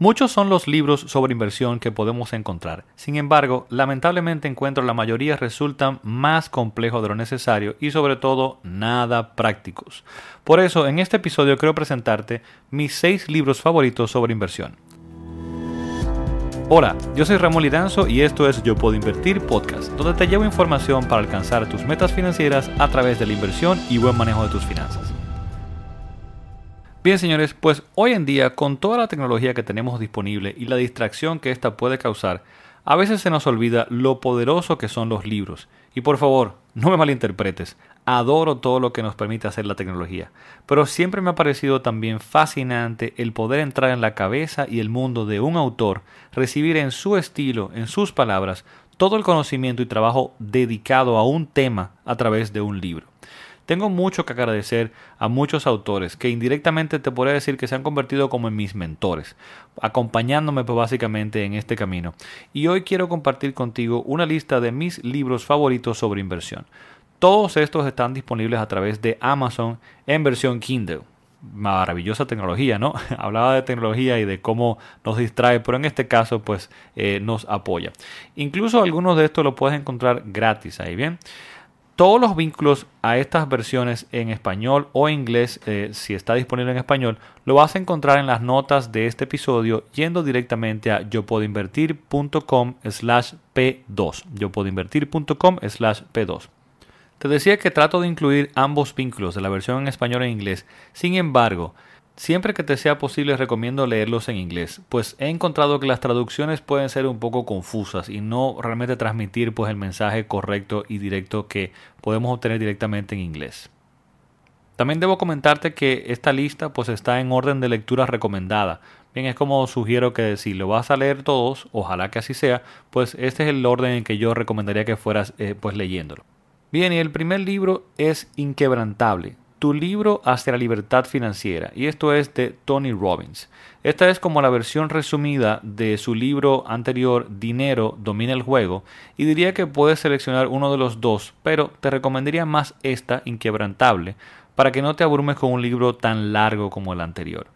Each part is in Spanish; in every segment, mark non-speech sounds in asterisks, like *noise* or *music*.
Muchos son los libros sobre inversión que podemos encontrar. Sin embargo, lamentablemente encuentro la mayoría resultan más complejos de lo necesario y sobre todo nada prácticos. Por eso, en este episodio quiero presentarte mis 6 libros favoritos sobre inversión. Hola, yo soy Ramón Lidanzo y esto es Yo Puedo Invertir Podcast, donde te llevo información para alcanzar tus metas financieras a través de la inversión y buen manejo de tus finanzas. Bien, señores, pues hoy en día, con toda la tecnología que tenemos disponible y la distracción que ésta puede causar, a veces se nos olvida lo poderoso que son los libros. Y por favor, no me malinterpretes, adoro todo lo que nos permite hacer la tecnología, pero siempre me ha parecido también fascinante el poder entrar en la cabeza y el mundo de un autor, recibir en su estilo, en sus palabras, todo el conocimiento y trabajo dedicado a un tema a través de un libro. Tengo mucho que agradecer a muchos autores que indirectamente te podría decir que se han convertido como en mis mentores, acompañándome pues, básicamente en este camino. Y hoy quiero compartir contigo una lista de mis libros favoritos sobre inversión. Todos estos están disponibles a través de Amazon en versión Kindle maravillosa tecnología, ¿no? *laughs* Hablaba de tecnología y de cómo nos distrae, pero en este caso pues eh, nos apoya. Incluso algunos de estos los puedes encontrar gratis ahí, ¿bien? Todos los vínculos a estas versiones en español o inglés, eh, si está disponible en español, lo vas a encontrar en las notas de este episodio yendo directamente a yopodinvertir.com slash p2. yopodinvertir.com slash p2. Te decía que trato de incluir ambos vínculos de la versión en español e inglés. Sin embargo, Siempre que te sea posible recomiendo leerlos en inglés, pues he encontrado que las traducciones pueden ser un poco confusas y no realmente transmitir pues el mensaje correcto y directo que podemos obtener directamente en inglés. También debo comentarte que esta lista pues está en orden de lectura recomendada. Bien, es como sugiero que si lo vas a leer todos, ojalá que así sea, pues este es el orden en que yo recomendaría que fueras eh, pues leyéndolo. Bien, y el primer libro es Inquebrantable, tu libro hacia la libertad financiera, y esto es de Tony Robbins. Esta es como la versión resumida de su libro anterior Dinero domina el juego, y diría que puedes seleccionar uno de los dos, pero te recomendaría más esta, Inquebrantable, para que no te abrumes con un libro tan largo como el anterior.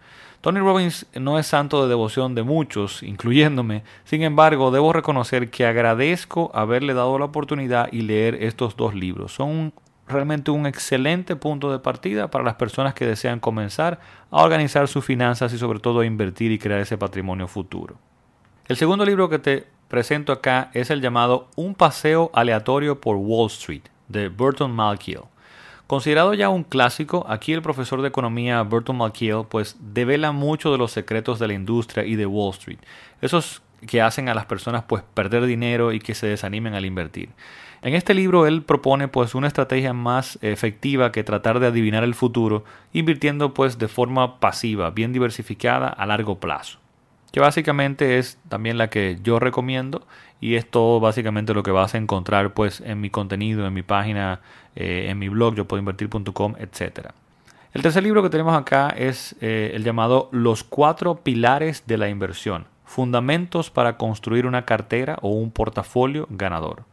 Tony Robbins no es santo de devoción de muchos, incluyéndome, sin embargo debo reconocer que agradezco haberle dado la oportunidad y leer estos dos libros. Son realmente un excelente punto de partida para las personas que desean comenzar a organizar sus finanzas y sobre todo a invertir y crear ese patrimonio futuro. El segundo libro que te presento acá es el llamado Un paseo aleatorio por Wall Street de Burton Malkiel. Considerado ya un clásico, aquí el profesor de economía Burton Malkiel pues devela mucho de los secretos de la industria y de Wall Street, esos que hacen a las personas pues perder dinero y que se desanimen al invertir. En este libro él propone pues una estrategia más efectiva que tratar de adivinar el futuro, invirtiendo pues de forma pasiva, bien diversificada a largo plazo. Que básicamente es también la que yo recomiendo y es todo básicamente lo que vas a encontrar pues en mi contenido, en mi página, eh, en mi blog, yo puedo invertir.com, etc. El tercer libro que tenemos acá es eh, el llamado Los cuatro pilares de la inversión, fundamentos para construir una cartera o un portafolio ganador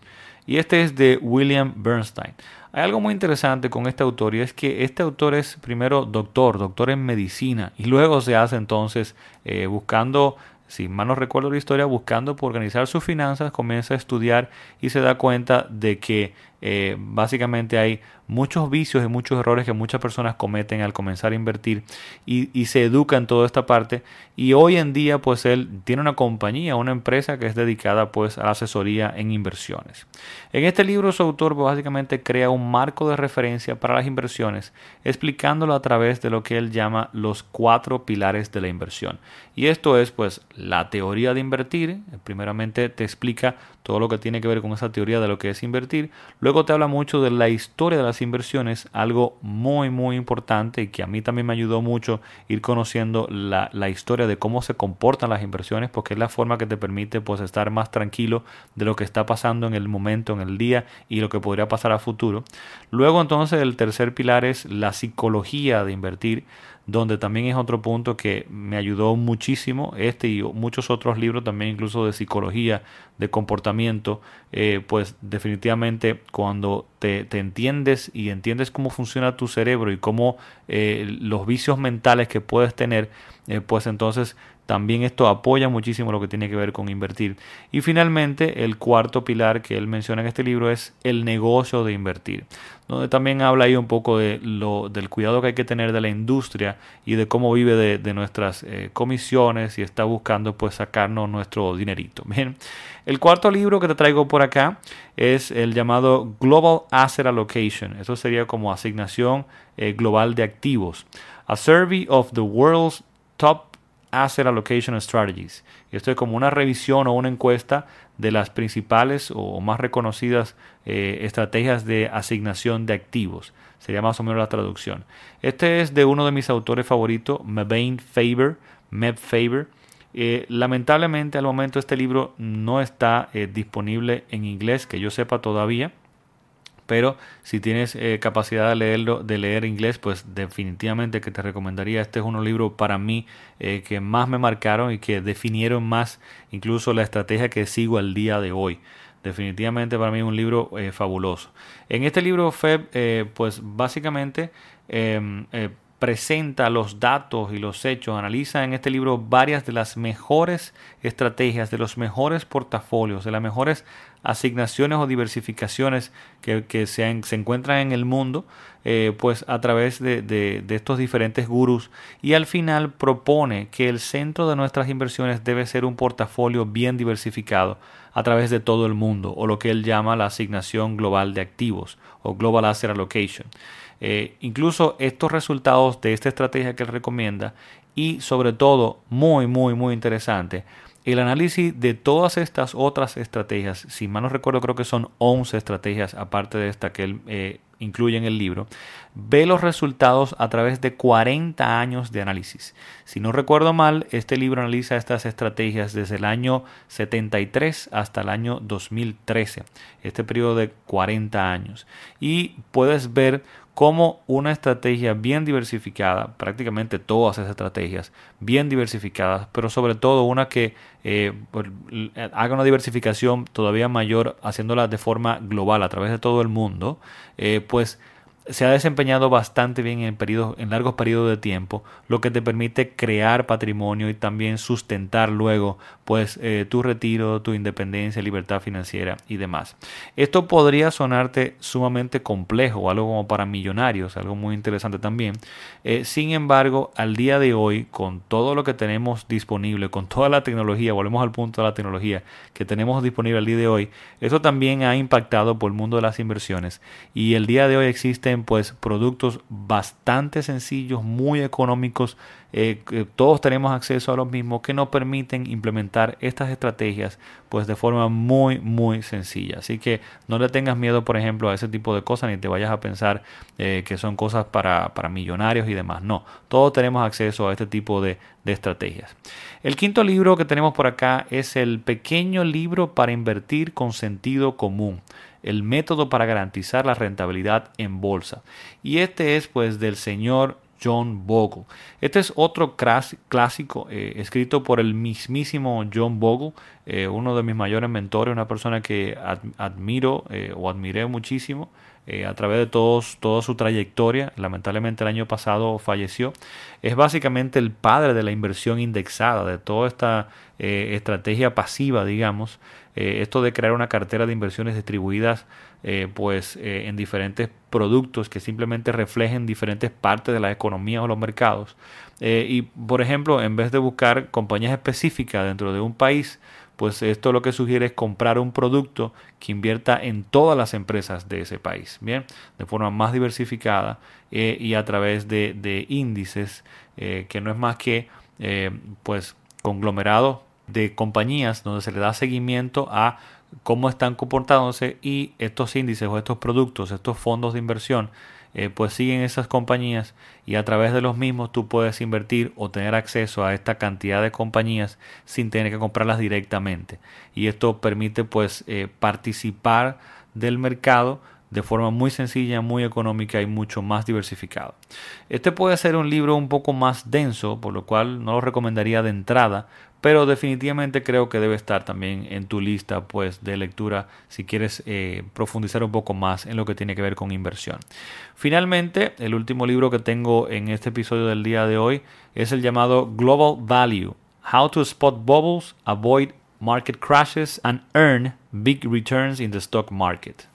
y este es de William Bernstein. Hay algo muy interesante con este autor y es que este autor es primero doctor, doctor en medicina y luego se hace entonces eh, buscando si mal no recuerdo la historia, buscando por organizar sus finanzas, comienza a estudiar y se da cuenta de que eh, básicamente hay muchos vicios y muchos errores que muchas personas cometen al comenzar a invertir y, se educa en toda esta parte y hoy en día pues él tiene una compañía, una empresa que es dedicada pues a la asesoría en inversiones. En este libro su autor básicamente crea un marco de referencia para las inversiones explicándolo a través de lo que él llama los cuatro pilares de la inversión y esto es pues la teoría de invertir, primeramente te explica todo lo que tiene que ver con esa teoría de lo que es invertir. Te habla mucho de la historia de las inversiones, algo muy muy importante y que a mí también me ayudó mucho ir conociendo la, la historia de cómo se comportan las inversiones, porque es la forma que te permite pues estar más tranquilo de lo que está pasando en el momento, en el día y lo que podría pasar a futuro. Luego entonces el tercer pilar es la psicología de invertir donde también es otro punto que me ayudó muchísimo, este y muchos otros libros también incluso de psicología, de comportamiento, eh, pues definitivamente cuando te, entiendes y entiendes cómo funciona tu cerebro y cómo eh, los vicios mentales que puedes tener, eh, pues entonces también esto apoya muchísimo lo que tiene que ver con invertir. Y finalmente, el cuarto pilar que él menciona en este libro es el negocio de invertir, donde también habla ahí un poco de lo, del cuidado que hay que tener de la industria y de cómo vive de, nuestras eh, comisiones y está buscando pues sacarnos nuestro dinerito. Bien, el cuarto libro que te traigo por acá es el llamado Global Asset Allocation. Eso sería como asignación eh, global de activos. A Survey of the World's Top Asset Allocation Strategies. Esto es como una revisión o una encuesta de las principales o más reconocidas eh, estrategias de asignación de activos. Sería más o menos la traducción. Este es de uno de mis autores favoritos, Mebane Faber. Meb Faber. Eh, lamentablemente al momento este libro no está disponible en inglés, que yo sepa todavía pero si tienes eh, capacidad de leerlo, de leer inglés, pues definitivamente que te recomendaría. Este es uno libro para mí eh, que más me marcaron y que definieron más incluso la estrategia que sigo al día de hoy. Definitivamente para mí es un libro eh, fabuloso. En este libro Feb, pues básicamente em, presenta los datos y los hechos, analiza en este libro varias de las mejores estrategias, de los mejores portafolios, de las mejores asignaciones o diversificaciones que, se, se, encuentran en el mundo, eh, pues a través de, de, estos diferentes gurús y al final propone que el centro de nuestras inversiones debe ser un portafolio bien diversificado a través de todo el mundo o lo que él llama la asignación global de activos o Global Asset Allocation. Eh, incluso estos resultados de esta estrategia que él recomienda y sobre todo, muy, muy, muy interesante, el análisis de todas estas otras estrategias, si mal no recuerdo creo que son 11 estrategias aparte de esta que él eh, incluye en el libro, ve los resultados a través de 40 años de análisis. Si no recuerdo mal, este libro analiza estas estrategias desde el año 73 hasta el año 2013, este periodo de 40 años. Y puedes ver como una estrategia bien diversificada, prácticamente todas esas estrategias bien diversificadas, pero sobre todo una que eh, haga una diversificación todavía mayor, haciéndola de forma global a través de todo el mundo, eh, pues se ha desempeñado bastante bien en, en largos periodos de tiempo, lo que te permite crear patrimonio y también sustentar luego pues eh, tu retiro, tu independencia, libertad financiera y demás. Esto podría sonarte sumamente complejo, algo como para millonarios, algo muy interesante también. Eh, sin embargo, al día de hoy, con todo lo que tenemos disponible, con toda la tecnología, volvemos al punto de la tecnología que tenemos disponible al día de hoy, eso también ha impactado por el mundo de las inversiones y el día de hoy pues productos bastante sencillos, muy económicos, eh, todos tenemos acceso a los mismos que nos permiten implementar estas estrategias pues de forma muy muy sencilla. Así que no le tengas miedo por ejemplo a ese tipo de cosas ni te vayas a pensar eh, que son cosas para, para, millonarios y demás. No todos tenemos acceso a este tipo de, de estrategias. El quinto libro que tenemos por acá es el pequeño libro para invertir con sentido común el método para garantizar la rentabilidad en bolsa. Y este es pues del señor John Bogle. Este es otro clásico eh, escrito por el mismísimo John Bogle, eh, uno de mis mayores mentores, una persona que admiro eh, o admiré muchísimo a través de todos, toda su trayectoria. Lamentablemente el año pasado falleció. Es básicamente el padre de la inversión indexada, de toda esta estrategia pasiva, digamos. esto de crear una cartera de inversiones distribuidas eh, pues eh, en diferentes productos que simplemente reflejen diferentes partes de la economía o los mercados. Eh, y por ejemplo, en vez de buscar compañías específicas dentro de un país, pues esto lo que sugiere es comprar un producto que invierta en todas las empresas de ese país, bien, de forma más diversificada y a través de, de índices que no es más que pues conglomerados de compañías donde se le da seguimiento a cómo están comportándose y estos índices o estos productos, estos fondos de inversión, eh, pues siguen esas compañías y a través de los mismos tú puedes invertir o tener acceso a esta cantidad de compañías sin tener que comprarlas directamente. Y esto permite pues eh, participar del mercado de forma muy sencilla, muy económica y mucho más diversificada. Este puede ser un libro un poco más denso, por lo cual no lo recomendaría de entrada, pero definitivamente creo que debe estar también en tu lista pues de lectura si quieres eh, profundizar un poco más en lo que tiene que ver con inversión. Finalmente, el último libro que tengo en este episodio del día de hoy es el llamado Global Value How to Spot Bubbles, Avoid Market Crashes and Earn Big Returns in the Stock Market.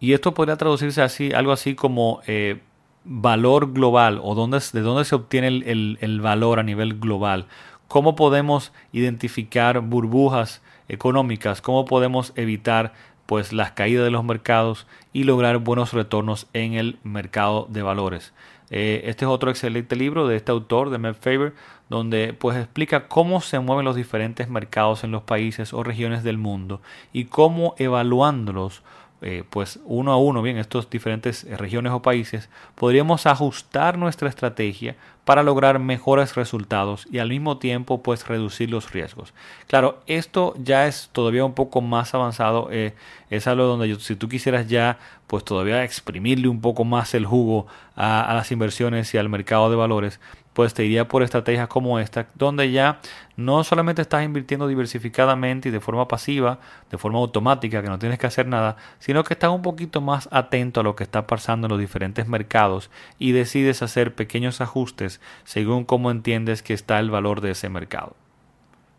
Y esto podría traducirse así, algo así como eh, valor global o de dónde se obtiene el valor a nivel global. Cómo podemos identificar burbujas económicas, cómo podemos evitar pues las caídas de los mercados y lograr buenos retornos en el mercado de valores. Eh, este es otro excelente libro de este autor, de Mel Faber, donde pues explica cómo se mueven los diferentes mercados en los países o regiones del mundo y cómo evaluándolos eh, pues uno a uno, bien, estos diferentes eh, regiones o países, podríamos ajustar nuestra estrategia para lograr mejores resultados y al mismo tiempo pues reducir los riesgos. Claro, esto ya es todavía un poco más avanzado, eh, es algo donde si tú quisieras ya pues todavía exprimirle un poco más el jugo a las inversiones y al mercado de valores, pues te iría por estrategias como esta, donde ya no solamente estás invirtiendo diversificadamente y de forma pasiva, de forma automática, que no tienes que hacer nada, sino que estás un poquito más atento a lo que está pasando en los diferentes mercados y decides hacer pequeños ajustes según cómo entiendes que está el valor de ese mercado.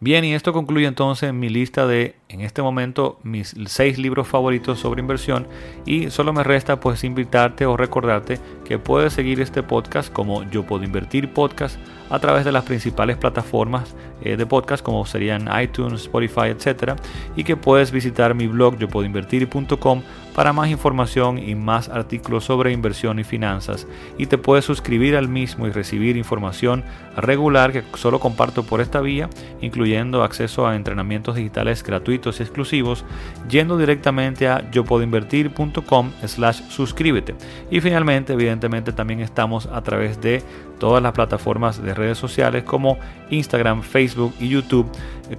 Bien, y esto concluye entonces mi lista de, en este momento, mis seis libros favoritos sobre inversión. Y solo me resta pues invitarte o recordarte que puedes seguir este podcast como Yo Puedo Invertir Podcast a través de las principales plataformas eh, de podcast como serían iTunes, Spotify, etc. Y que puedes visitar mi blog yo para más información y más artículos sobre inversión y finanzas y te puedes suscribir al mismo y recibir información regular que solo comparto por esta vía, incluyendo acceso a entrenamientos digitales gratuitos y exclusivos, yendo directamente a yo puedo invertir.com slash suscríbete. Y finalmente, evidentemente, también estamos a través de todas las plataformas de redes sociales como Instagram, Facebook y YouTube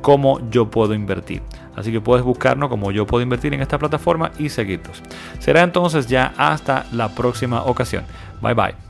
como yo puedo invertir. Así que puedes buscarnos como yo puedo invertir en esta plataforma y seguirnos. Será entonces ya hasta la próxima ocasión. Bye bye.